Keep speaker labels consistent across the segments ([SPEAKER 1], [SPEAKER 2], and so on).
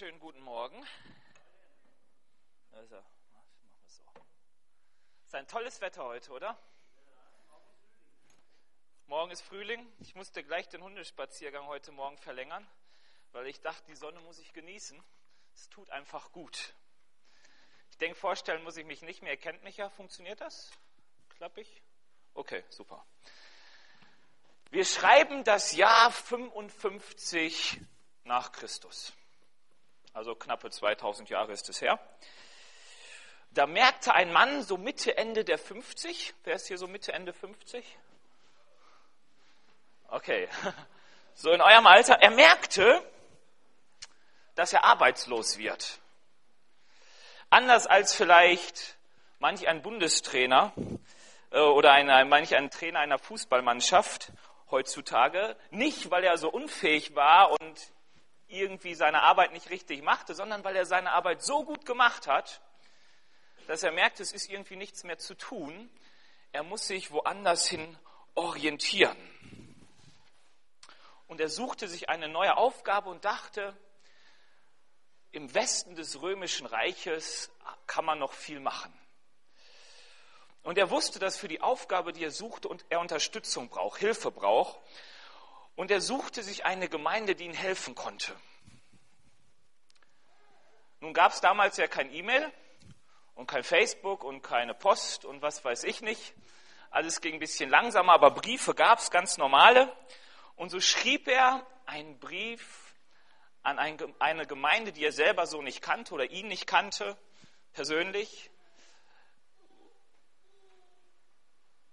[SPEAKER 1] Schönen guten Morgen. Also, machen wir so. Ist ein tolles Wetter heute, oder? Morgen ist Frühling. Ich musste gleich den Hundespaziergang heute Morgen verlängern, weil ich dachte, die Sonne muss ich genießen. Es tut einfach gut. Ich denke, vorstellen muss ich mich nicht mehr. Ihr kennt mich ja. Funktioniert das? Klappig? Okay, super. Wir schreiben das Jahr 55 nach Christus. Also knappe 2000 Jahre ist es her. Da merkte ein Mann so Mitte, Ende der 50, wer ist hier so Mitte, Ende 50? Okay, so in eurem Alter, er merkte, dass er arbeitslos wird. Anders als vielleicht manch ein Bundestrainer äh, oder ein, manch ein Trainer einer Fußballmannschaft heutzutage, nicht weil er so unfähig war und irgendwie seine Arbeit nicht richtig machte, sondern weil er seine Arbeit so gut gemacht hat, dass er merkt, es ist irgendwie nichts mehr zu tun. Er muss sich woanders hin orientieren. Und er suchte sich eine neue Aufgabe und dachte, im Westen des römischen Reiches kann man noch viel machen. Und er wusste, dass für die Aufgabe, die er suchte, und er Unterstützung braucht, Hilfe braucht. Und er suchte sich eine Gemeinde, die ihm helfen konnte. Nun gab es damals ja kein E-Mail und kein Facebook und keine Post und was weiß ich nicht. Alles ging ein bisschen langsamer, aber Briefe gab es, ganz normale. Und so schrieb er einen Brief an eine Gemeinde, die er selber so nicht kannte oder ihn nicht kannte, persönlich,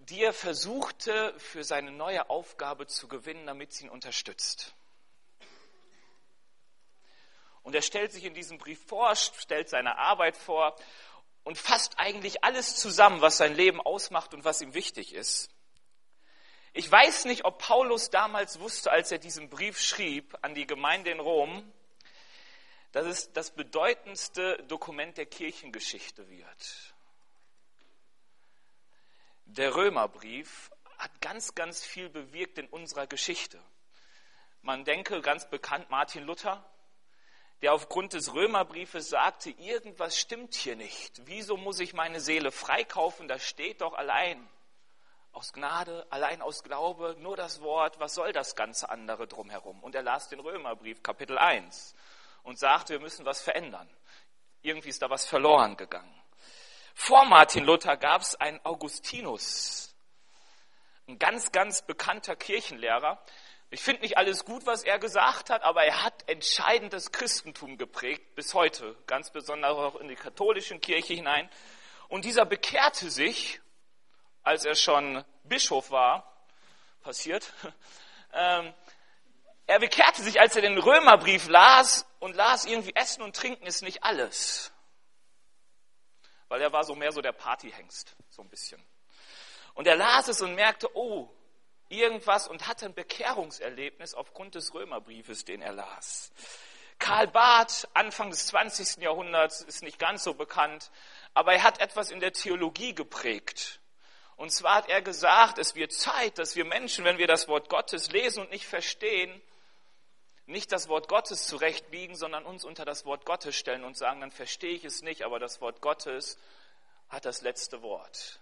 [SPEAKER 1] die er versuchte für seine neue Aufgabe zu gewinnen, damit sie ihn unterstützt. Und er stellt sich in diesem Brief vor, stellt seine Arbeit vor und fasst eigentlich alles zusammen, was sein Leben ausmacht und was ihm wichtig ist. Ich weiß nicht, ob Paulus damals wusste, als er diesen Brief schrieb an die Gemeinde in Rom, dass es das bedeutendste Dokument der Kirchengeschichte wird. Der Römerbrief hat ganz, ganz viel bewirkt in unserer Geschichte. Man denke ganz bekannt Martin Luther, der aufgrund des Römerbriefes sagte, irgendwas stimmt hier nicht. Wieso muss ich meine Seele freikaufen? Das steht doch allein aus Gnade, allein aus Glaube, nur das Wort. Was soll das ganze andere drumherum? Und er las den Römerbrief Kapitel 1 und sagte, wir müssen was verändern. Irgendwie ist da was verloren gegangen. Vor Martin Luther gab es einen Augustinus, ein ganz, ganz bekannter Kirchenlehrer, ich finde nicht alles gut, was er gesagt hat, aber er hat entscheidend das Christentum geprägt, bis heute, ganz besonders auch in die katholische Kirche hinein. Und dieser bekehrte sich, als er schon Bischof war, passiert, ähm, er bekehrte sich, als er den Römerbrief las und las irgendwie Essen und Trinken ist nicht alles. Weil er war so mehr so der Partyhengst, so ein bisschen. Und er las es und merkte, oh, irgendwas und hatte ein Bekehrungserlebnis aufgrund des Römerbriefes, den er las. Karl Barth, Anfang des 20. Jahrhunderts, ist nicht ganz so bekannt, aber er hat etwas in der Theologie geprägt. Und zwar hat er gesagt, es wird Zeit, dass wir Menschen, wenn wir das Wort Gottes lesen und nicht verstehen, nicht das Wort Gottes zurechtbiegen, sondern uns unter das Wort Gottes stellen und sagen, dann verstehe ich es nicht, aber das Wort Gottes hat das letzte Wort.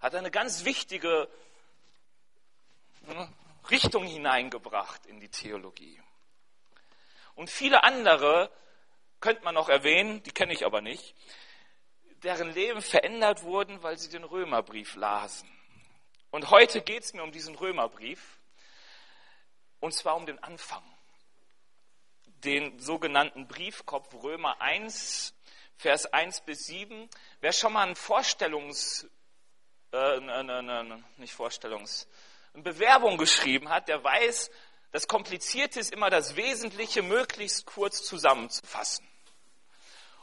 [SPEAKER 1] Hat eine ganz wichtige Richtung hineingebracht in die Theologie. Und viele andere könnte man noch erwähnen, die kenne ich aber nicht, deren Leben verändert wurden, weil sie den Römerbrief lasen. Und heute geht es mir um diesen Römerbrief, und zwar um den Anfang, den sogenannten Briefkopf Römer 1, Vers 1 bis 7. Wer schon mal ein Vorstellungs, äh, ne, ne, ne, nicht Vorstellungs, eine Bewerbung geschrieben hat, der weiß, das Komplizierte ist immer das Wesentliche möglichst kurz zusammenzufassen.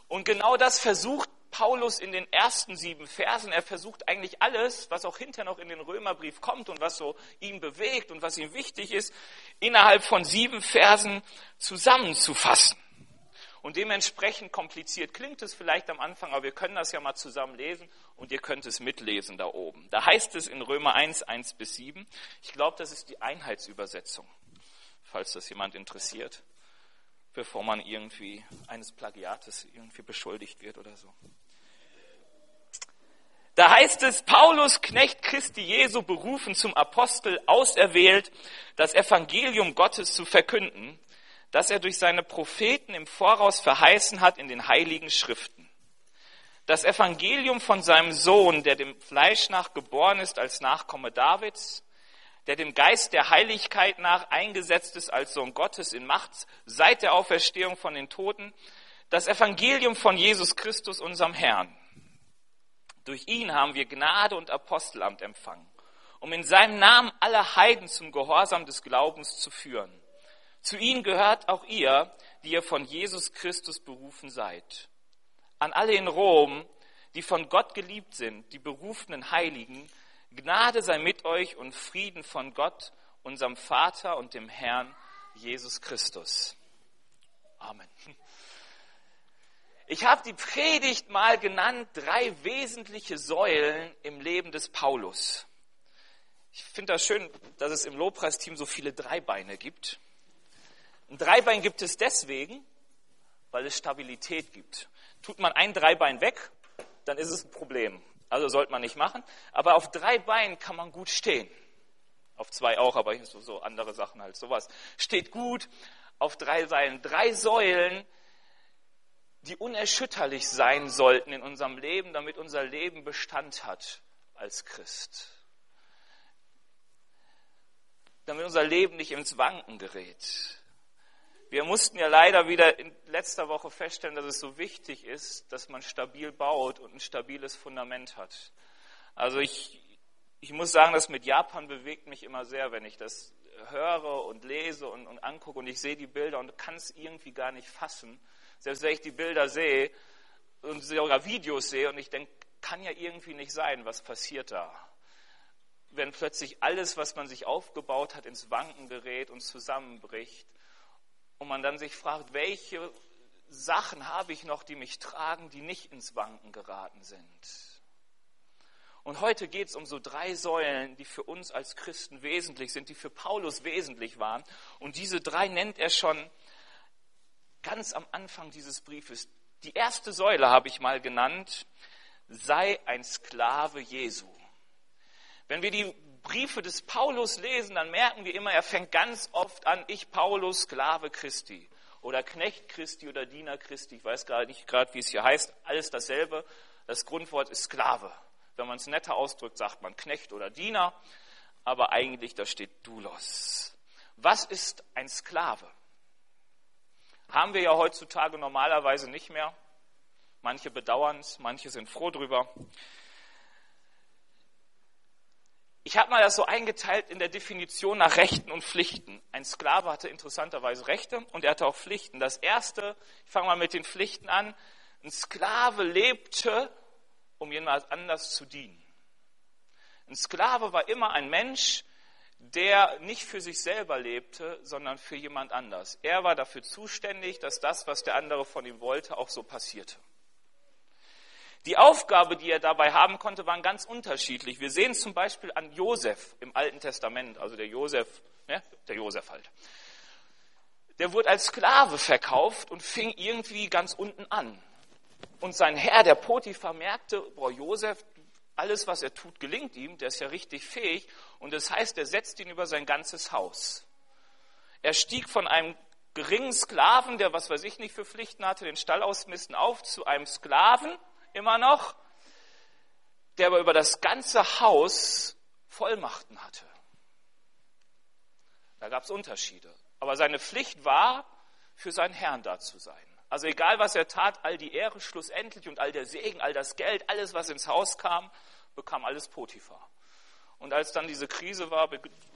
[SPEAKER 1] Und genau das versucht Paulus in den ersten sieben Versen. Er versucht eigentlich alles, was auch hinterher noch in den Römerbrief kommt und was so ihn bewegt und was ihm wichtig ist, innerhalb von sieben Versen zusammenzufassen. Und dementsprechend kompliziert klingt es vielleicht am Anfang, aber wir können das ja mal zusammen lesen und ihr könnt es mitlesen da oben. Da heißt es in Römer 1, 1 bis 7. Ich glaube, das ist die Einheitsübersetzung, falls das jemand interessiert. bevor man irgendwie eines Plagiates irgendwie beschuldigt wird oder so. Da heißt es, Paulus, Knecht Christi Jesu, berufen zum Apostel, auserwählt, das Evangelium Gottes zu verkünden, das er durch seine Propheten im Voraus verheißen hat in den heiligen Schriften. Das Evangelium von seinem Sohn, der dem Fleisch nach geboren ist als Nachkomme Davids, der dem Geist der Heiligkeit nach eingesetzt ist als Sohn Gottes in Macht seit der Auferstehung von den Toten, das Evangelium von Jesus Christus, unserem Herrn durch ihn haben wir Gnade und Apostelamt empfangen, um in seinem Namen alle Heiden zum Gehorsam des Glaubens zu führen. Zu ihnen gehört auch ihr, die ihr von Jesus Christus berufen seid. An alle in Rom, die von Gott geliebt sind, die berufenen Heiligen, Gnade sei mit euch und Frieden von Gott, unserem Vater und dem Herrn Jesus Christus. Amen. Ich habe die Predigt mal genannt, drei wesentliche Säulen im Leben des Paulus. Ich finde das schön, dass es im Lobpreisteam so viele Dreibeine gibt. Ein Dreibein gibt es deswegen, weil es Stabilität gibt. Tut man ein Dreibein weg, dann ist es ein Problem. Also sollte man nicht machen. Aber auf drei Beinen kann man gut stehen. Auf zwei auch, aber so, andere Sachen halt sowas. Steht gut auf drei Seilen. Drei Säulen, die unerschütterlich sein sollten in unserem Leben, damit unser Leben Bestand hat als Christ. Damit unser Leben nicht ins Wanken gerät. Wir mussten ja leider wieder in letzter Woche feststellen, dass es so wichtig ist, dass man stabil baut und ein stabiles Fundament hat. Also ich, ich muss sagen, das mit Japan bewegt mich immer sehr, wenn ich das höre und lese und, und angucke und ich sehe die Bilder und kann es irgendwie gar nicht fassen, selbst wenn ich die Bilder sehe und sogar Videos sehe und ich denke, kann ja irgendwie nicht sein, was passiert da? Wenn plötzlich alles, was man sich aufgebaut hat, ins Wanken gerät und zusammenbricht und man dann sich fragt, welche Sachen habe ich noch, die mich tragen, die nicht ins Wanken geraten sind. Und heute geht es um so drei Säulen, die für uns als Christen wesentlich sind, die für Paulus wesentlich waren. Und diese drei nennt er schon ganz am Anfang dieses Briefes. Die erste Säule habe ich mal genannt, sei ein Sklave Jesu. Wenn wir die Briefe des Paulus lesen, dann merken wir immer, er fängt ganz oft an, ich Paulus, Sklave Christi oder Knecht Christi oder Diener Christi. Ich weiß gar nicht gerade, wie es hier heißt. Alles dasselbe. Das Grundwort ist Sklave. Wenn man es netter ausdrückt, sagt man Knecht oder Diener. Aber eigentlich, da steht Dulos. Was ist ein Sklave? Haben wir ja heutzutage normalerweise nicht mehr. Manche bedauern es, manche sind froh drüber. Ich habe mal das so eingeteilt in der Definition nach Rechten und Pflichten. Ein Sklave hatte interessanterweise Rechte und er hatte auch Pflichten. Das erste, ich fange mal mit den Pflichten an. Ein Sklave lebte, um jemand anders zu dienen. Ein Sklave war immer ein Mensch, der nicht für sich selber lebte, sondern für jemand anders. Er war dafür zuständig, dass das, was der andere von ihm wollte, auch so passierte. Die Aufgabe, die er dabei haben konnte, waren ganz unterschiedlich. Wir sehen zum Beispiel an Josef im Alten Testament, also der Josef, ne, der Josef halt. Der wurde als Sklave verkauft und fing irgendwie ganz unten an. Und sein Herr, der Potiphar, merkte, boah, Josef, alles, was er tut, gelingt ihm, der ist ja richtig fähig. Und das heißt, er setzt ihn über sein ganzes Haus. Er stieg von einem geringen Sklaven, der was weiß ich nicht für Pflichten hatte, den Stall ausmisten, auf zu einem Sklaven, immer noch, der aber über das ganze Haus Vollmachten hatte. Da gab es Unterschiede. Aber seine Pflicht war, für seinen Herrn da zu sein. Also egal, was er tat, all die Ehre schlussendlich und all der Segen, all das Geld, alles, was ins Haus kam, bekam alles Potiphar. Und als dann diese Krise war,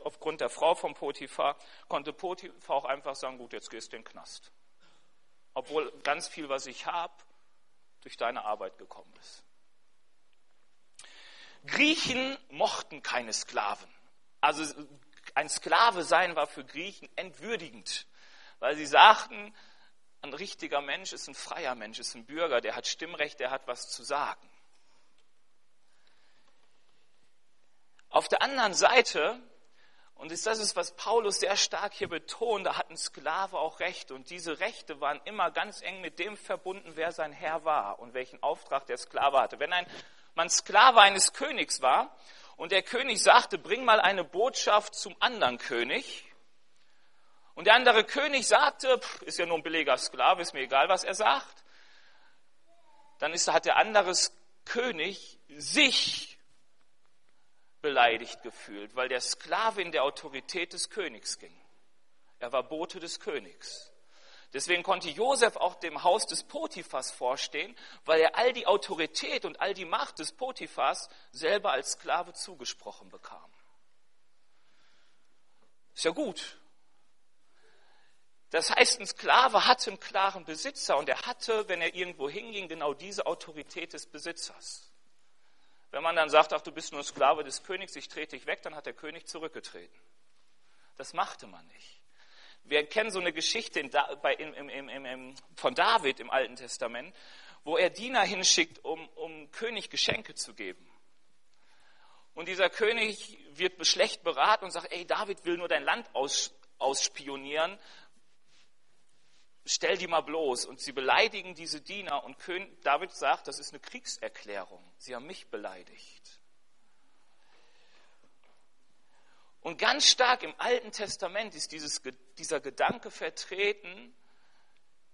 [SPEAKER 1] aufgrund der Frau von Potiphar, konnte Potiphar auch einfach sagen, gut, jetzt gehst du in den Knast. Obwohl ganz viel, was ich habe, durch deine Arbeit gekommen ist. Griechen mochten keine Sklaven. Also ein Sklave sein war für Griechen entwürdigend, weil sie sagten, ein richtiger Mensch ist ein freier Mensch, ist ein Bürger, der hat Stimmrecht, der hat was zu sagen. Auf der anderen Seite Und das ist, was Paulus sehr stark hier betont, da hat ein Sklave auch Rechte. Und diese Rechte waren immer ganz eng mit dem verbunden, wer sein Herr war und welchen Auftrag der Sklave hatte. Wenn ein man Sklave eines Königs war und der König sagte, bring mal eine Botschaft zum anderen König. Und der andere König sagte, ist ja nur ein billiger Sklave, ist mir egal, was er sagt. Dann ist, hat der andere König sich beleidigt gefühlt, weil der Sklave in der Autorität des Königs ging. Er war Bote des Königs. Deswegen konnte Josef auch dem Haus des Potiphas vorstehen, weil er all die Autorität und all die Macht des Potiphas selber als Sklave zugesprochen bekam. Ist ja gut. Das heißt, ein Sklave hatte einen klaren Besitzer und er hatte, wenn er irgendwo hinging, genau diese Autorität des Besitzers. Wenn man dann sagt, ach, du bist nur Sklave des Königs, ich trete dich weg, dann hat der König zurückgetreten. Das machte man nicht. Wir kennen so eine Geschichte in, bei, in, in, in, von David im Alten Testament, wo er Diener hinschickt, um, um König Geschenke zu geben. Und dieser König wird schlecht beraten und sagt, ey, David will nur dein Land aus, ausspionieren, stell die mal bloß. Und sie beleidigen diese Diener und König, David sagt, das ist eine Kriegserklärung. Sie haben mich beleidigt. Und ganz stark im Alten Testament ist dieses, dieser Gedanke vertreten,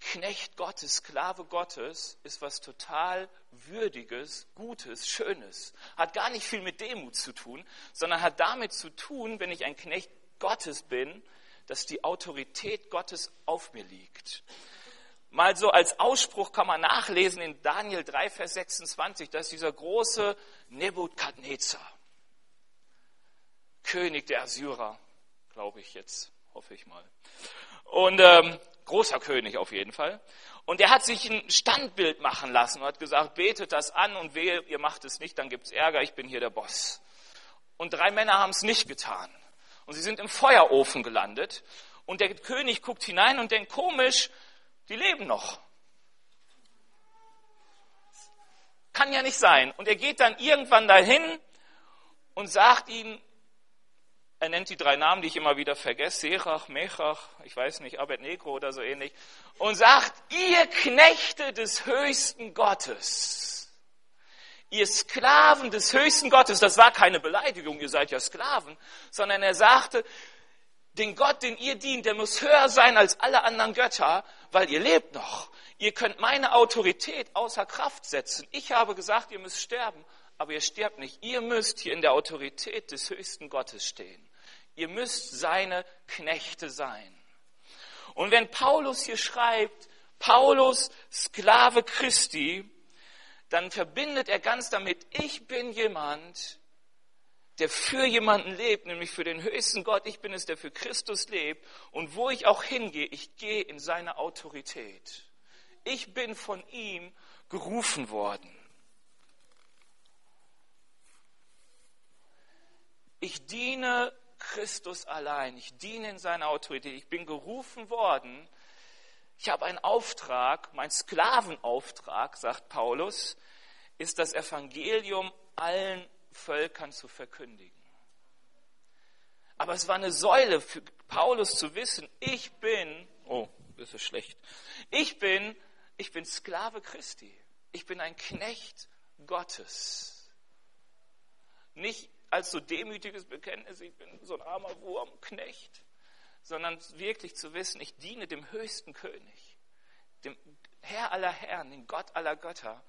[SPEAKER 1] Knecht Gottes, Sklave Gottes ist was total Würdiges, Gutes, Schönes. Hat gar nicht viel mit Demut zu tun, sondern hat damit zu tun, wenn ich ein Knecht Gottes bin, dass die Autorität Gottes auf mir liegt. Mal so als Ausspruch kann man nachlesen in Daniel 3, Vers 26, dass dieser große Nebukadnezar. König der Assyrer, glaube ich jetzt, hoffe ich mal. Und ähm, großer König auf jeden Fall. Und er hat sich ein Standbild machen lassen und hat gesagt, betet das an und wehe, ihr macht es nicht, dann gibt es Ärger, ich bin hier der Boss. Und drei Männer haben es nicht getan. Und sie sind im Feuerofen gelandet. Und der König guckt hinein und denkt, komisch, die leben noch. Kann ja nicht sein. Und er geht dann irgendwann dahin und sagt ihnen, er nennt die drei Namen, die ich immer wieder vergesse, Serach, Mechach, ich weiß nicht, Abednego oder so ähnlich, und sagt, ihr Knechte des höchsten Gottes, ihr Sklaven des höchsten Gottes, das war keine Beleidigung, ihr seid ja Sklaven, sondern er sagte, den Gott, den ihr dient, der muss höher sein als alle anderen Götter, weil ihr lebt noch. Ihr könnt meine Autorität außer Kraft setzen. Ich habe gesagt, ihr müsst sterben, aber ihr sterbt nicht. Ihr müsst hier in der Autorität des höchsten Gottes stehen. Ihr müsst seine Knechte sein. Und wenn Paulus hier schreibt, Paulus, Sklave Christi, dann verbindet er ganz damit, ich bin jemand, der für jemanden lebt, nämlich für den höchsten Gott. Ich bin es, der für Christus lebt. Und wo ich auch hingehe, ich gehe in seine Autorität. Ich bin von ihm gerufen worden. Ich diene Christus allein. Ich diene in seiner Autorität. Ich bin gerufen worden. Ich habe einen Auftrag. Mein Sklavenauftrag, sagt Paulus, ist das Evangelium allen Völkern zu verkündigen. Aber es war eine Säule für Paulus zu wissen, ich bin, oh, das ist schlecht, ich bin, ich bin Sklave Christi. Ich bin ein Knecht Gottes. Nicht als so demütiges Bekenntnis, ich bin so ein armer Wurmknecht, sondern wirklich zu wissen, ich diene dem höchsten König, dem Herr aller Herren, dem Gott aller Götter.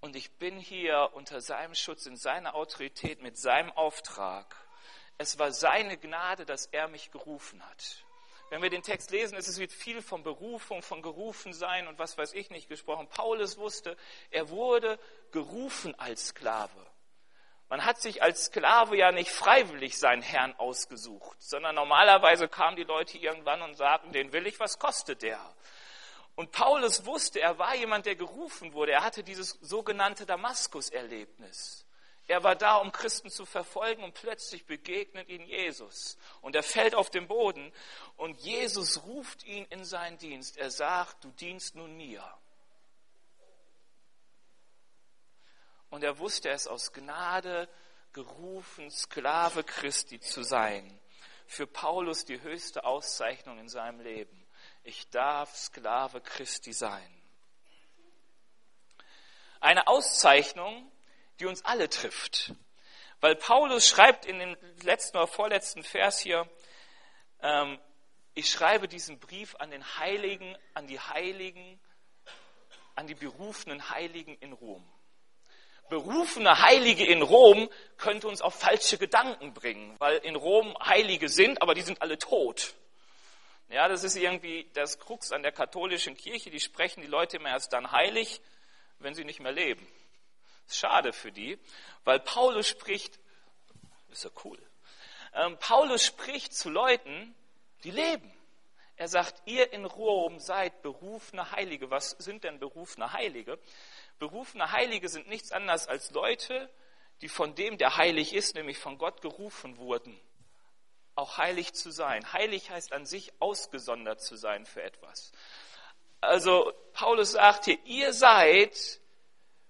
[SPEAKER 1] Und ich bin hier unter seinem Schutz, in seiner Autorität, mit seinem Auftrag. Es war seine Gnade, dass er mich gerufen hat. Wenn wir den Text lesen, ist es wird viel von Berufung, von gerufen sein und was weiß ich nicht gesprochen. Paulus wusste, er wurde gerufen als Sklave. Man hat sich als Sklave ja nicht freiwillig seinen Herrn ausgesucht, sondern normalerweise kamen die Leute irgendwann und sagten, den will ich, was kostet der? Und Paulus wusste, er war jemand, der gerufen wurde. Er hatte dieses sogenannte Damaskus-Erlebnis. Er war da, um Christen zu verfolgen und plötzlich begegnet ihn Jesus. Und er fällt auf den Boden und Jesus ruft ihn in seinen Dienst. Er sagt, du dienst nun mir. Und er wusste, ist aus Gnade gerufen, Sklave Christi zu sein. Für Paulus die höchste Auszeichnung in seinem Leben. Ich darf Sklave Christi sein. Eine Auszeichnung, die uns alle trifft. Weil Paulus schreibt in dem letzten oder vorletzten Vers hier, ähm, ich schreibe diesen Brief an den Heiligen, an die Heiligen, an die berufenen Heiligen in Rom. Berufene Heilige in Rom könnte uns auf falsche Gedanken bringen, weil in Rom Heilige sind, aber die sind alle tot. Ja, das ist irgendwie das Krux an der katholischen Kirche. Die sprechen die Leute immer erst dann heilig, wenn sie nicht mehr leben. Schade für die, weil Paulus spricht, ist ja cool. Ähm, Paulus spricht zu Leuten, die leben. Er sagt, ihr in Rom seid berufene Heilige. Was sind denn berufene Heilige? Berufene Heilige sind nichts anderes als Leute, die von dem, der heilig ist, nämlich von Gott gerufen wurden, auch heilig zu sein. Heilig heißt an sich ausgesondert zu sein für etwas. Also Paulus sagt hier, ihr seid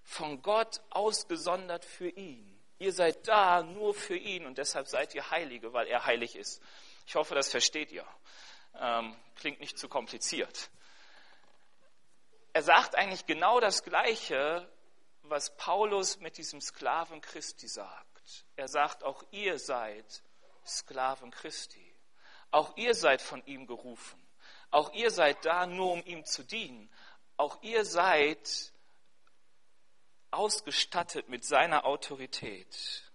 [SPEAKER 1] von Gott ausgesondert für ihn. Ihr seid da nur für ihn und deshalb seid ihr Heilige, weil er heilig ist. Ich hoffe, das versteht ihr. Ähm, klingt nicht zu kompliziert. Er sagt eigentlich genau das Gleiche, was Paulus mit diesem Sklaven Christi sagt. Er sagt, auch ihr seid Sklaven Christi. Auch ihr seid von ihm gerufen. Auch ihr seid da nur, um ihm zu dienen. Auch ihr seid ausgestattet mit seiner Autorität.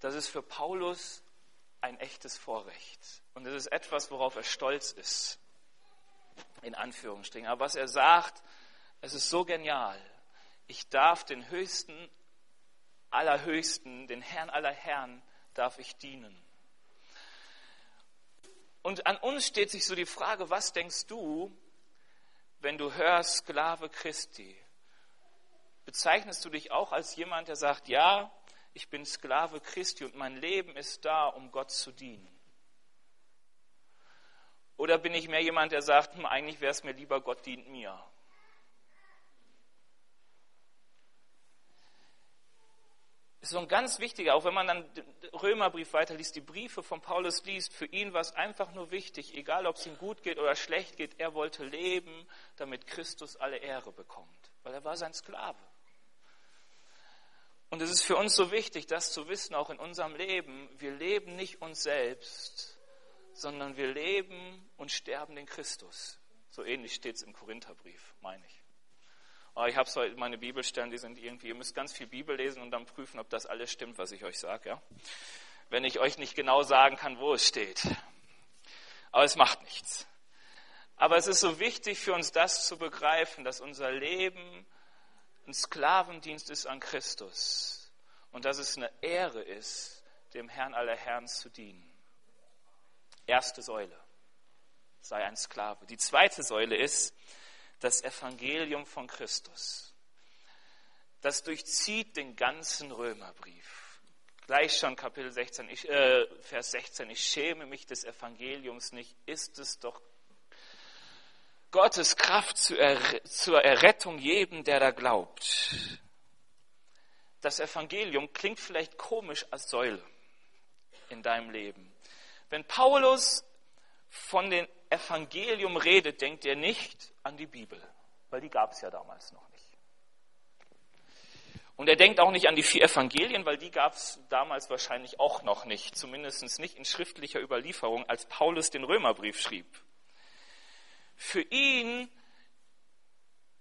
[SPEAKER 1] Das ist für Paulus ein echtes Vorrecht. Und es ist etwas, worauf er stolz ist. In Anführungsstrichen. Aber was er sagt, es ist so genial. Ich darf den Höchsten, Allerhöchsten, den Herrn aller Herren, darf ich dienen. Und an uns steht sich so die Frage, was denkst du, wenn du hörst Sklave Christi? Bezeichnest du dich auch als jemand, der sagt, ja, ich bin Sklave Christi und mein Leben ist da, um Gott zu dienen? Oder bin ich mehr jemand, der sagt, hm, eigentlich wäre es mir lieber, Gott dient mir? ist so ein ganz wichtiger, auch wenn man dann den Römerbrief weiterliest, die Briefe von Paulus liest, für ihn war es einfach nur wichtig, egal ob es ihm gut geht oder schlecht geht, er wollte leben, damit Christus alle Ehre bekommt, weil er war sein Sklave. Und es ist für uns so wichtig, das zu wissen, auch in unserem Leben, wir leben nicht uns selbst, sondern wir leben und sterben den Christus. So ähnlich steht es im Korintherbrief, meine ich. Oh, ich habe meine Bibelstellen, die sind irgendwie, ihr müsst ganz viel Bibel lesen und dann prüfen, ob das alles stimmt, was ich euch sage. Ja? Wenn ich euch nicht genau sagen kann, wo es steht. Aber es macht nichts. Aber es ist so wichtig für uns, das zu begreifen, dass unser Leben ein Sklavendienst ist an Christus und dass es eine Ehre ist, dem Herrn aller Herren zu dienen. Erste Säule, sei ein Sklave. Die zweite Säule ist, das Evangelium von Christus. Das durchzieht den ganzen Römerbrief. Gleich schon Kapitel 16, ich, äh, Vers 16, ich schäme mich des Evangeliums nicht, ist es doch Gottes Kraft zur, er Errettung jedem, der da glaubt. Das Evangelium klingt vielleicht komisch als Säule in deinem Leben. Wenn Paulus von dem Evangelium redet, denkt er nicht an die Bibel, weil die gab es ja damals noch nicht. Und er denkt auch nicht an die vier Evangelien, weil die gab es damals wahrscheinlich auch noch nicht, zumindest nicht in schriftlicher Überlieferung, als Paulus den Römerbrief schrieb. Für ihn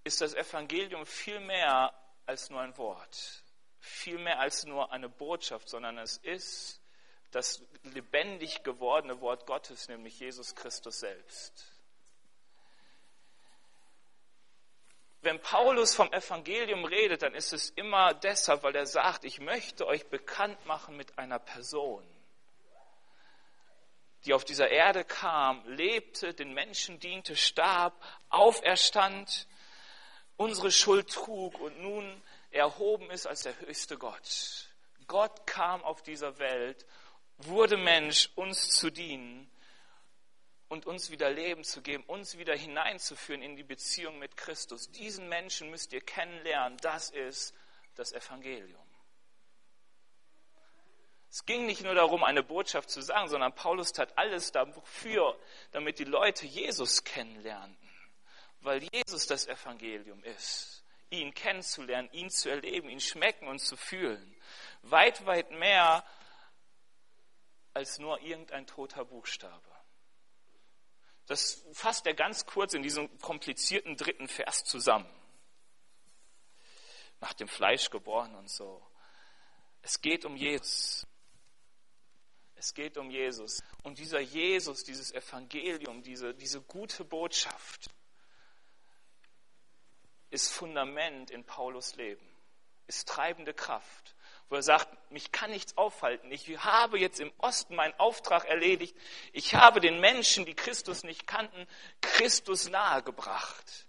[SPEAKER 1] ist das Evangelium viel mehr als nur ein Wort, viel mehr als nur eine Botschaft, sondern es ist das lebendig gewordene Wort Gottes, nämlich Jesus Christus selbst. wenn Paulus vom Evangelium redet, dann ist es immer deshalb, weil er sagt, ich möchte euch bekannt machen mit einer Person, die auf dieser Erde kam, lebte, den Menschen diente, starb, auferstand, unsere Schuld trug und nun erhoben ist als der höchste Gott. Gott kam auf dieser Welt, wurde Mensch, uns zu dienen und uns wieder Leben zu geben, uns wieder hineinzuführen in die Beziehung mit Christus. Diesen Menschen müsst ihr kennenlernen. Das ist das Evangelium. Es ging nicht nur darum, eine Botschaft zu sagen, sondern Paulus tat alles dafür, damit die Leute Jesus kennenlernten, weil Jesus das Evangelium ist. Ihn kennenzulernen, ihn zu erleben, ihn schmecken und zu fühlen. Weit, weit mehr als nur irgendein toter Buchstabe. Das fasst er ganz kurz in diesem komplizierten dritten Vers zusammen. Nach dem Fleisch geboren und so. Es geht um Jesus. Es geht um Jesus. Und dieser Jesus, dieses Evangelium, diese, diese gute Botschaft ist Fundament in Paulus Leben, ist treibende Kraft, wo er sagt, mich kann nichts aufhalten. Ich habe jetzt im Osten meinen Auftrag erledigt. Ich habe den Menschen, die Christus nicht kannten, Christus nahegebracht.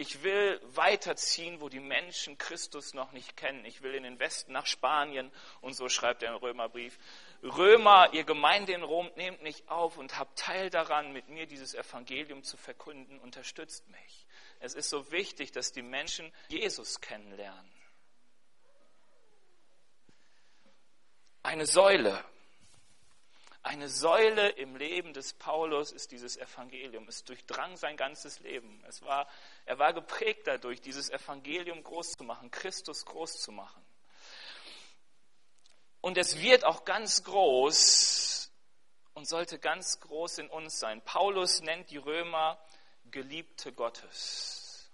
[SPEAKER 1] Ich will weiterziehen, wo die Menschen Christus noch nicht kennen. Ich will in den Westen nach Spanien und so schreibt er im Römerbrief. Römer, ihr Gemeinde in Rom, nehmt mich auf und habt Teil daran, mit mir dieses Evangelium zu verkünden. Unterstützt mich. Es ist so wichtig, dass die Menschen Jesus kennenlernen. Eine Säule eine Säule im Leben des Paulus ist dieses Evangelium. Es durchdrang sein ganzes Leben. Es war, er war geprägt dadurch, dieses Evangelium groß zu machen, Christus groß zu machen. Und es wird auch ganz groß und sollte ganz groß in uns sein. Paulus nennt die Römer Geliebte Gottes.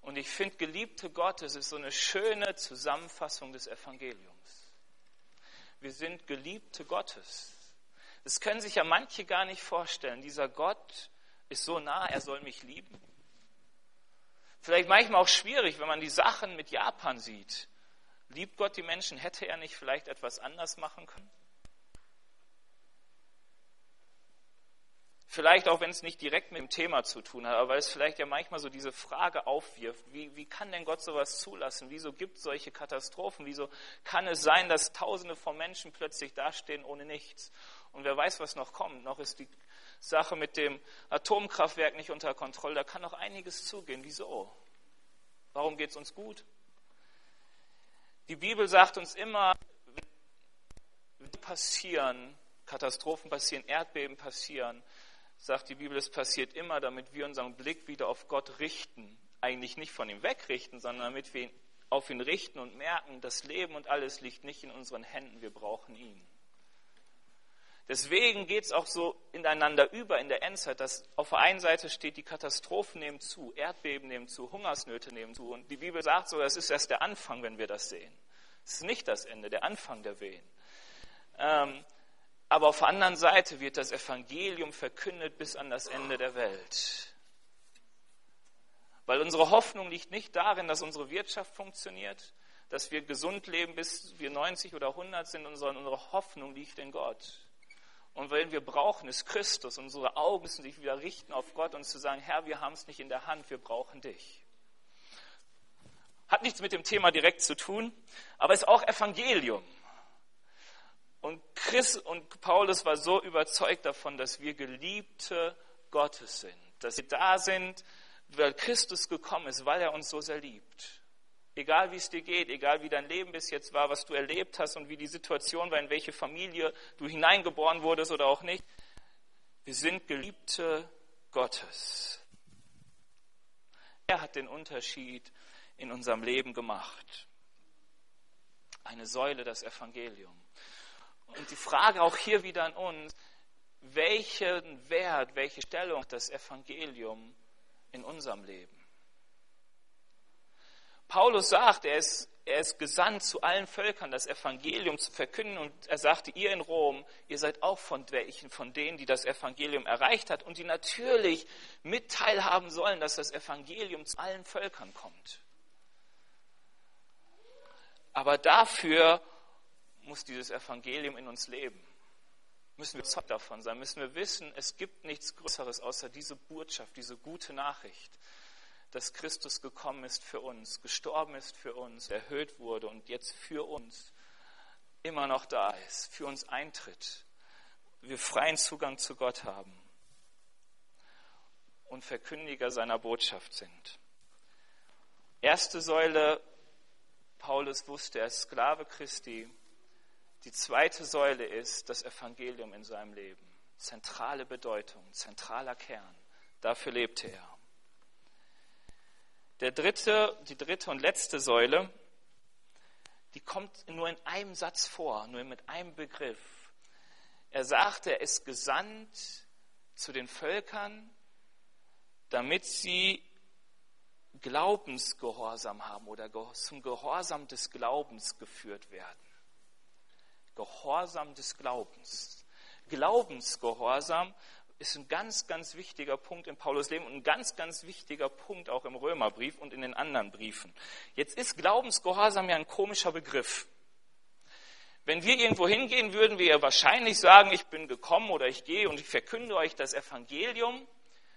[SPEAKER 1] Und ich finde, Geliebte Gottes ist so eine schöne Zusammenfassung des Evangeliums. Wir sind Geliebte Gottes. Das können sich ja manche gar nicht vorstellen. Dieser Gott ist so nah, er soll mich lieben. Vielleicht manchmal auch schwierig, wenn man die Sachen mit Japan sieht. Liebt Gott die Menschen? Hätte er nicht vielleicht etwas anders machen können? Vielleicht auch, wenn es nicht direkt mit dem Thema zu tun hat, aber weil es vielleicht ja manchmal so diese Frage aufwirft, wie, wie kann denn Gott sowas zulassen? Wieso gibt es solche Katastrophen? Wieso kann es sein, dass Tausende von Menschen plötzlich dastehen ohne nichts? Und wer weiß, was noch kommt. Noch ist die Sache mit dem Atomkraftwerk nicht unter Kontrolle. Da kann noch einiges zugehen. Wieso? Warum geht es uns gut? Die Bibel sagt uns immer, passieren, Katastrophen passieren, Erdbeben passieren, sagt die Bibel, es passiert immer, damit wir unseren Blick wieder auf Gott richten. Eigentlich nicht von ihm wegrichten, sondern damit wir ihn auf ihn richten und merken, das Leben und alles liegt nicht in unseren Händen, wir brauchen ihn. Deswegen geht es auch so ineinander über in der Endzeit, dass auf der einen Seite steht, die Katastrophen nehmen zu, Erdbeben nehmen zu, Hungersnöte nehmen zu. Und die Bibel sagt so, das ist erst der Anfang, wenn wir das sehen. Es ist nicht das Ende, der Anfang der Wehen. Ähm, aber auf der anderen Seite wird das Evangelium verkündet bis an das Ende der Welt. Weil unsere Hoffnung liegt nicht darin, dass unsere Wirtschaft funktioniert, dass wir gesund leben, bis wir 90 oder 100 sind, sondern unsere Hoffnung liegt in Gott. Und wenn wir brauchen, ist Christus. Unsere Augen müssen sich wieder richten auf Gott und zu sagen, Herr, wir haben es nicht in der Hand, wir brauchen dich. Hat nichts mit dem Thema direkt zu tun, aber ist auch Evangelium. Und Chris und Paulus war so überzeugt davon, dass wir Geliebte Gottes sind, dass wir da sind, weil Christus gekommen ist, weil er uns so sehr liebt. Egal wie es dir geht, egal wie dein Leben bis jetzt war, was du erlebt hast und wie die Situation war, in welche Familie du hineingeboren wurdest oder auch nicht. Wir sind Geliebte Gottes. Er hat den Unterschied in unserem Leben gemacht. Eine Säule, das Evangelium. Und die Frage auch hier wieder an uns, welchen Wert, welche Stellung hat das Evangelium in unserem Leben? Paulus sagt, er ist, er ist gesandt zu allen Völkern, das Evangelium zu verkünden. Und er sagte, ihr in Rom, ihr seid auch von welchen, von denen, die das Evangelium erreicht hat und die natürlich mit teilhaben sollen, dass das Evangelium zu allen Völkern kommt. Aber dafür muss dieses Evangelium in uns leben. Müssen wir Zeug davon sein, müssen wir wissen, es gibt nichts Größeres außer diese Botschaft, diese gute Nachricht dass Christus gekommen ist für uns, gestorben ist für uns, erhöht wurde und jetzt für uns immer noch da ist, für uns eintritt, wir freien Zugang zu Gott haben. und Verkündiger seiner Botschaft sind. Erste Säule, Paulus wusste, er ist Sklave Christi. Die zweite Säule ist das Evangelium in seinem Leben. Zentrale Bedeutung, zentraler Kern. Dafür lebte er. Der dritte, die dritte und letzte Säule, die kommt nur in einem Satz vor, nur mit einem Begriff. Er sagte, er ist gesandt zu den Völkern, damit sie Glaubensgehorsam haben oder zum Gehorsam des Glaubens geführt werden. Gehorsam des Glaubens. Glaubensgehorsam ist ein ganz, ganz wichtiger Punkt in Paulus Leben und ein ganz, ganz wichtiger Punkt auch im Römerbrief und in den anderen Briefen. Jetzt ist Glaubensgehorsam ja ein komischer Begriff. Wenn wir irgendwo hingehen, würden wir ja wahrscheinlich sagen, ich bin gekommen oder ich gehe und ich verkünde euch das Evangelium,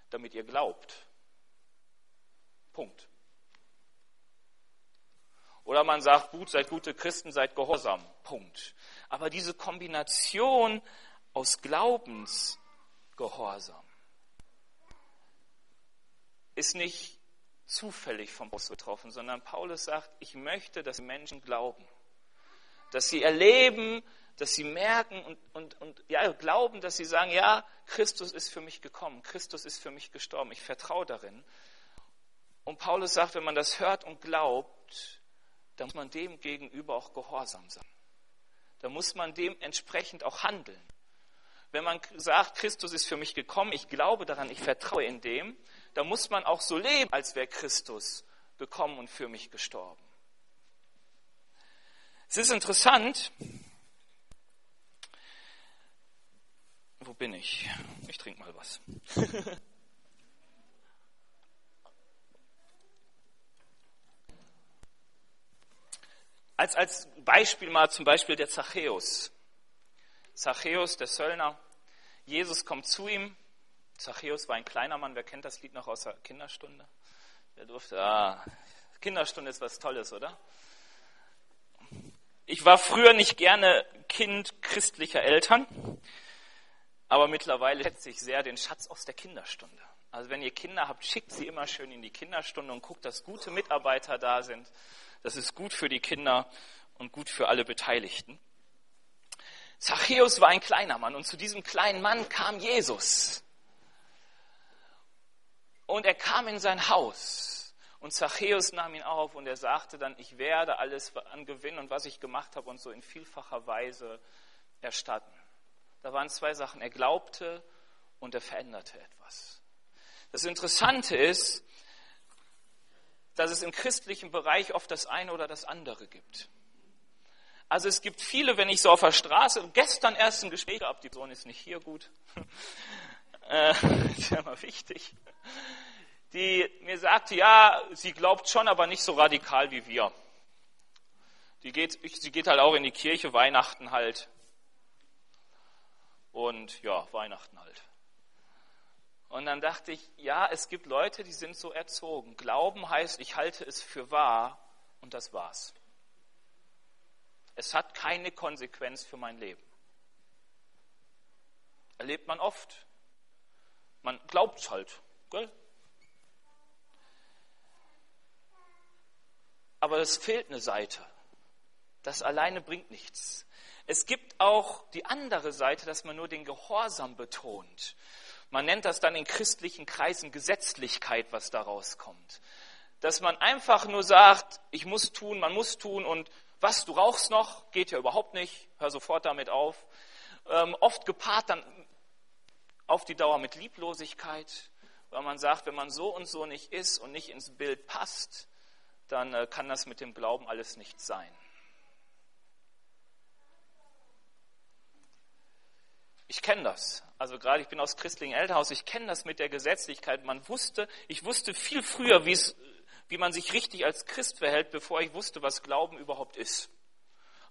[SPEAKER 1] damit ihr glaubt. Punkt. Oder man sagt, gut, seid gute Christen, seid gehorsam. Punkt. Aber diese Kombination aus Glaubensgehorsam ist nicht zufällig vom Paulus getroffen, sondern Paulus sagt, ich möchte, dass Menschen glauben. Dass sie erleben, dass sie merken und, und, und ja, glauben, dass sie sagen, ja, Christus ist für mich gekommen, Christus ist für mich gestorben, ich vertraue darin. Und Paulus sagt, wenn man das hört und glaubt, dann muss man dem gegenüber auch gehorsam sein. Da muss man dementsprechend auch handeln. Wenn man sagt, Christus ist für mich gekommen, ich glaube daran, ich vertraue in dem, dann muss man auch so leben, als wäre Christus gekommen und für mich gestorben. Es ist interessant, wo bin ich? Ich trinke mal was. Als, als Beispiel mal zum Beispiel der Zachäus. Zachäus, der Söllner. Jesus kommt zu ihm. Zachäus war ein kleiner Mann. Wer kennt das Lied noch aus der Kinderstunde? Wer durfte? Ah, Kinderstunde ist was Tolles, oder? Ich war früher nicht gerne Kind christlicher Eltern, aber mittlerweile schätze ich sehr den Schatz aus der Kinderstunde. Also wenn ihr Kinder habt, schickt sie immer schön in die Kinderstunde und guckt, dass gute Mitarbeiter da sind das ist gut für die Kinder und gut für alle Beteiligten. Zachäus war ein kleiner Mann und zu diesem kleinen Mann kam Jesus. Und er kam in sein Haus. Und Zachäus nahm ihn auf und er sagte dann, ich werde alles an Gewinn und was ich gemacht habe und so in vielfacher Weise erstatten. Da waren zwei Sachen. Er glaubte und er veränderte etwas. Das Interessante ist, dass es im christlichen Bereich oft das eine oder das andere gibt. Also es gibt viele, wenn ich so auf der Straße, gestern erst ein Gespräch gehabt, die Person ist nicht hier gut, äh, ist ja immer wichtig, die mir sagte, ja, sie glaubt schon, aber nicht so radikal wie wir. Die geht, sie geht halt auch in die Kirche, Weihnachten halt. Und ja, Weihnachten halt. Und dann dachte ich, ja, es gibt Leute, die sind so erzogen. Glauben heißt, ich halte es für wahr und das war's. Es hat keine Konsequenz für mein Leben. Erlebt man oft. Man glaubt es halt. Gell? Aber es fehlt eine Seite. Das alleine bringt nichts. Es gibt auch die andere Seite, dass man nur den Gehorsam betont. Man nennt das dann in christlichen Kreisen Gesetzlichkeit, was daraus kommt. Dass man einfach nur sagt, ich muss tun, man muss tun und was, du rauchst noch, geht ja überhaupt nicht, hör sofort damit auf. Ähm, oft gepaart dann auf die Dauer mit Lieblosigkeit, weil man sagt, wenn man so und so nicht ist und nicht ins Bild passt, dann äh, kann das mit dem Glauben alles nicht sein. Ich kenne das. Also gerade ich bin aus christlichem Elternhaus, ich kenne das mit der Gesetzlichkeit. Man wusste, ich wusste viel früher, wie man sich richtig als Christ verhält, bevor ich wusste, was Glauben überhaupt ist.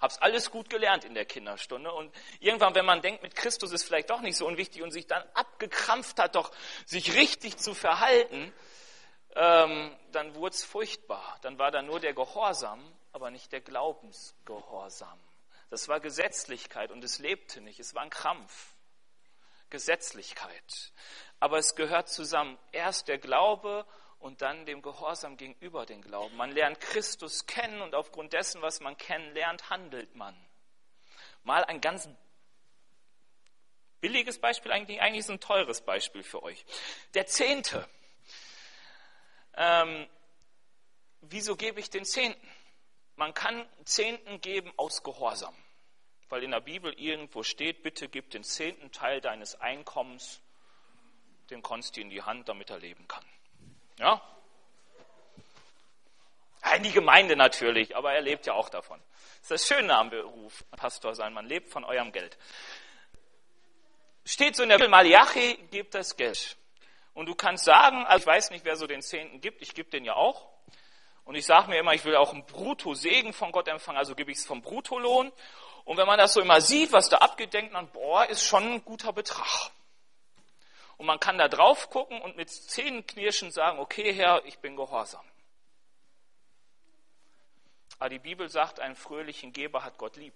[SPEAKER 1] Hab's alles gut gelernt in der Kinderstunde und irgendwann, wenn man denkt, mit Christus ist vielleicht doch nicht so unwichtig und sich dann abgekrampft hat, doch sich richtig zu verhalten, ähm, dann wurde es furchtbar. Dann war da nur der Gehorsam, aber nicht der Glaubensgehorsam. Das war Gesetzlichkeit und es lebte nicht. Es war ein Krampf. Gesetzlichkeit. Aber es gehört zusammen. Erst der Glaube und dann dem Gehorsam gegenüber den Glauben. Man lernt Christus kennen und aufgrund dessen, was man kennenlernt, handelt man. Mal ein ganz billiges Beispiel, eigentlich, eigentlich ist ein teures Beispiel für euch. Der Zehnte. Ähm, wieso gebe ich den Zehnten? Man kann Zehnten geben aus Gehorsam, weil in der Bibel irgendwo steht, bitte gib den zehnten Teil deines Einkommens dem Konsti in die Hand, damit er leben kann. Ja? In die Gemeinde natürlich, aber er lebt ja auch davon. Das ist das Schöne am Beruf, Pastor sein, man lebt von eurem Geld. Steht so in der Bibel, Malachi gibt das Geld. Und du kannst sagen, also ich weiß nicht, wer so den Zehnten gibt, ich gebe den ja auch. Und ich sage mir immer, ich will auch einen Brutto-Segen von Gott empfangen, also gebe ich es vom Bruttolohn. Und wenn man das so immer sieht, was da abgedenkt, dann, boah, ist schon ein guter Betrag. Und man kann da drauf gucken und mit Zähnenknirschen sagen, okay, Herr, ich bin gehorsam. Aber die Bibel sagt, einen fröhlichen Geber hat Gott lieb.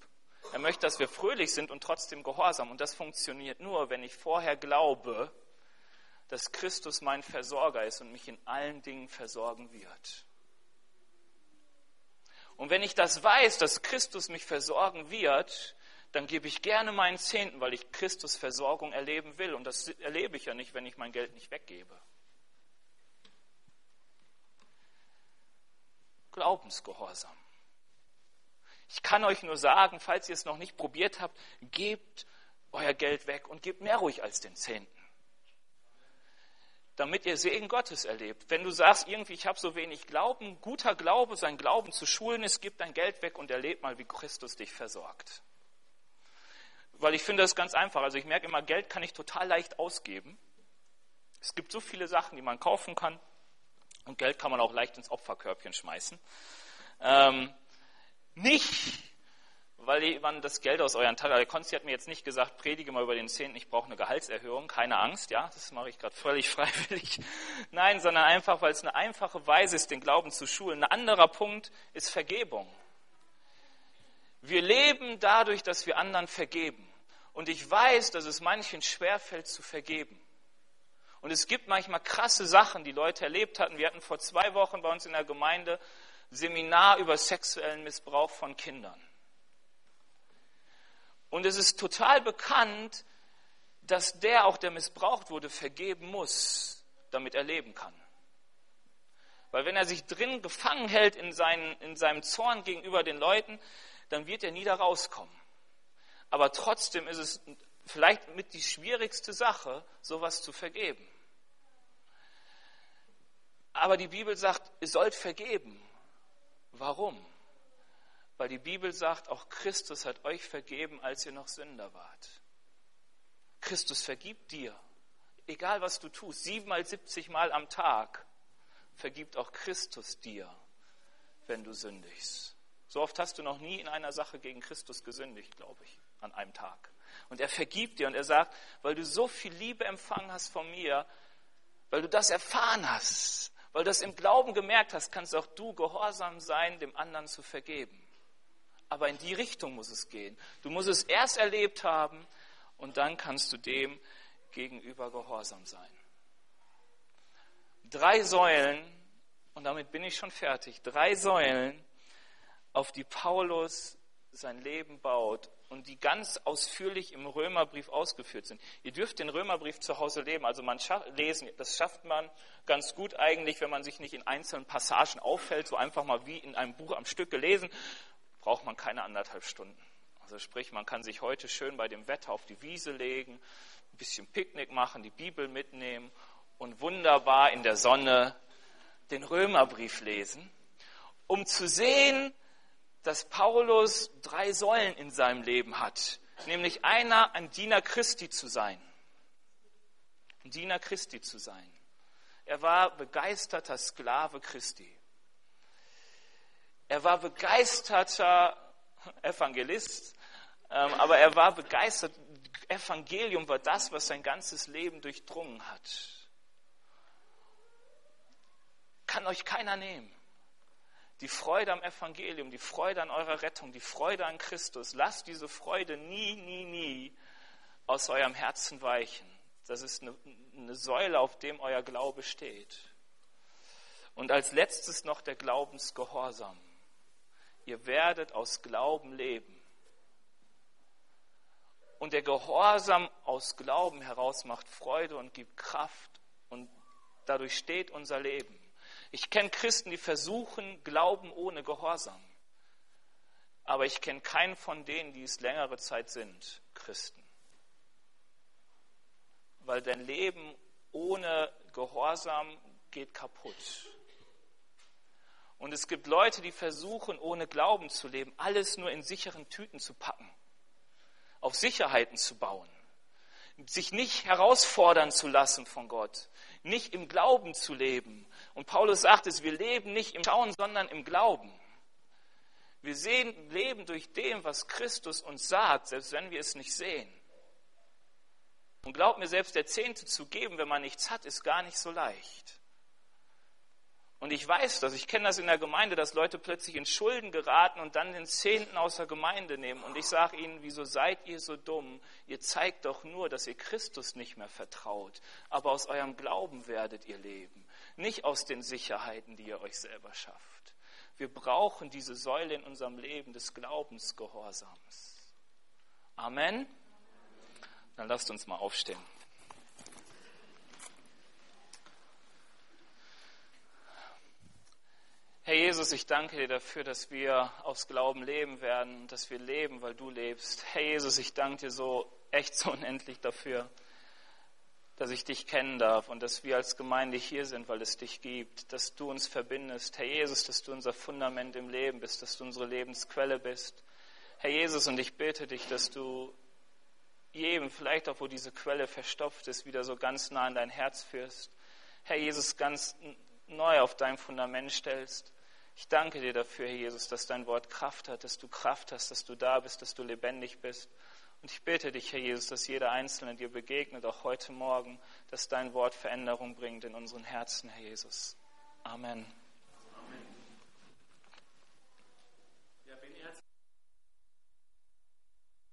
[SPEAKER 1] Er möchte, dass wir fröhlich sind und trotzdem gehorsam. Und das funktioniert nur, wenn ich vorher glaube, dass Christus mein Versorger ist und mich in allen Dingen versorgen wird. Und wenn ich das weiß, dass Christus mich versorgen wird, dann gebe ich gerne meinen Zehnten, weil ich Christus Versorgung erleben will. Und das erlebe ich ja nicht, wenn ich mein Geld nicht weggebe. Glaubensgehorsam. Ich kann euch nur sagen, falls ihr es noch nicht probiert habt, gebt euer Geld weg und gebt mehr ruhig als den Zehnten. Damit ihr Segen Gottes erlebt. Wenn du sagst, irgendwie, ich habe so wenig Glauben, guter Glaube, sein Glauben zu schulen ist, gib dein Geld weg und erleb mal, wie Christus dich versorgt. Weil ich finde das ganz einfach. Also ich merke immer, Geld kann ich total leicht ausgeben. Es gibt so viele Sachen, die man kaufen kann. Und Geld kann man auch leicht ins Opferkörbchen schmeißen. Ähm, nicht, weil man das Geld aus euren Taschen, der Konsti hat mir jetzt nicht gesagt, predige mal über den Zehnten, ich brauche eine Gehaltserhöhung, keine Angst, ja, das mache ich gerade völlig freiwillig. Nein, sondern einfach, weil es eine einfache Weise ist, den Glauben zu schulen. Ein anderer Punkt ist Vergebung. Wir leben dadurch, dass wir anderen vergeben. Und ich weiß, dass es manchen schwerfällt zu vergeben. Und es gibt manchmal krasse Sachen, die Leute erlebt hatten. Wir hatten vor zwei Wochen bei uns in der Gemeinde Seminar über sexuellen Missbrauch von Kindern. Und es ist total bekannt, dass der, auch der missbraucht wurde, vergeben muss, damit er leben kann. Weil wenn er sich drin gefangen hält in, seinen, in seinem Zorn gegenüber den Leuten, dann wird er nie da rauskommen. Aber trotzdem ist es vielleicht mit die schwierigste Sache, sowas zu vergeben. Aber die Bibel sagt, ihr sollt vergeben. Warum? Weil die Bibel sagt, auch Christus hat euch vergeben, als ihr noch Sünder wart. Christus vergibt dir, egal was du tust, siebenmal, siebzig Mal am Tag, vergibt auch Christus dir, wenn du sündigst. So oft hast du noch nie in einer Sache gegen Christus gesündigt, glaube ich, an einem Tag. Und er vergibt dir und er sagt, weil du so viel Liebe empfangen hast von mir, weil du das erfahren hast, weil du das im Glauben gemerkt hast, kannst auch du gehorsam sein, dem anderen zu vergeben. Aber in die Richtung muss es gehen. Du musst es erst erlebt haben und dann kannst du dem gegenüber gehorsam sein. Drei Säulen, und damit bin ich schon fertig, drei Säulen, auf die Paulus sein Leben baut, und die ganz ausführlich im Römerbrief ausgeführt sind. Ihr dürft den Römerbrief zu Hause leben, also man lesen, das schafft man ganz gut eigentlich, wenn man sich nicht in einzelnen Passagen auffällt, so einfach mal wie in einem Buch am Stück gelesen, braucht man keine anderthalb Stunden. Also sprich, man kann sich heute schön bei dem Wetter auf die Wiese legen, ein bisschen Picknick machen, die Bibel mitnehmen und wunderbar in der Sonne den Römerbrief lesen, um zu sehen, dass Paulus drei Säulen in seinem Leben hat. Nämlich einer, ein Diener Christi zu sein. Ein Diener Christi zu sein. Er war begeisterter Sklave Christi. Er war begeisterter Evangelist, ähm, aber er war begeistert. Evangelium war das, was sein ganzes Leben durchdrungen hat. Kann euch keiner nehmen die Freude am Evangelium, die Freude an eurer Rettung, die Freude an Christus. Lasst diese Freude nie, nie, nie aus eurem Herzen weichen. Das ist eine, eine Säule, auf dem euer Glaube steht. Und als letztes noch der Glaubensgehorsam. Ihr werdet aus Glauben leben. Und der Gehorsam aus Glauben heraus macht Freude und gibt Kraft und dadurch steht unser Leben. Ich kenne Christen, die versuchen Glauben ohne Gehorsam. Aber ich kenne keinen von denen, die es längere Zeit sind, Christen. Weil dein Leben ohne Gehorsam geht kaputt. Und es gibt Leute, die versuchen, ohne Glauben zu leben, alles nur in sicheren Tüten zu packen, auf Sicherheiten zu bauen, sich nicht herausfordern zu lassen von Gott, nicht im Glauben zu leben. Und Paulus sagt es, wir leben nicht im Schauen, sondern im Glauben. Wir sehen, leben durch dem, was Christus uns sagt, selbst wenn wir es nicht sehen. Und glaub mir, selbst der Zehnte zu geben, wenn man nichts hat, ist gar nicht so leicht. Und ich weiß das, ich kenne das in der Gemeinde, dass Leute plötzlich in Schulden geraten und dann den Zehnten aus der Gemeinde nehmen. Und ich sage ihnen, wieso seid ihr so dumm? Ihr zeigt doch nur, dass ihr Christus nicht mehr vertraut. Aber aus eurem Glauben werdet ihr leben, nicht aus den Sicherheiten, die ihr euch selber schafft. Wir brauchen diese Säule in unserem Leben des Glaubensgehorsams. Amen. Dann lasst uns mal aufstehen. Jesus, ich danke dir dafür, dass wir aus Glauben leben werden, dass wir leben, weil du lebst. Herr Jesus, ich danke dir so echt so unendlich dafür, dass ich dich kennen darf und dass wir als Gemeinde hier sind, weil es dich gibt, dass du uns verbindest. Herr Jesus, dass du unser Fundament im Leben bist, dass du unsere Lebensquelle bist. Herr Jesus, und ich bitte dich, dass du jedem, vielleicht auch wo diese Quelle verstopft ist, wieder so ganz nah an dein Herz führst. Herr Jesus, ganz neu auf dein Fundament stellst. Ich danke dir dafür, Herr Jesus, dass dein Wort Kraft hat, dass du Kraft hast, dass du da bist, dass du lebendig bist. Und ich bitte dich, Herr Jesus, dass jeder Einzelne dir begegnet, auch heute Morgen, dass dein Wort Veränderung bringt in unseren Herzen, Herr Jesus. Amen.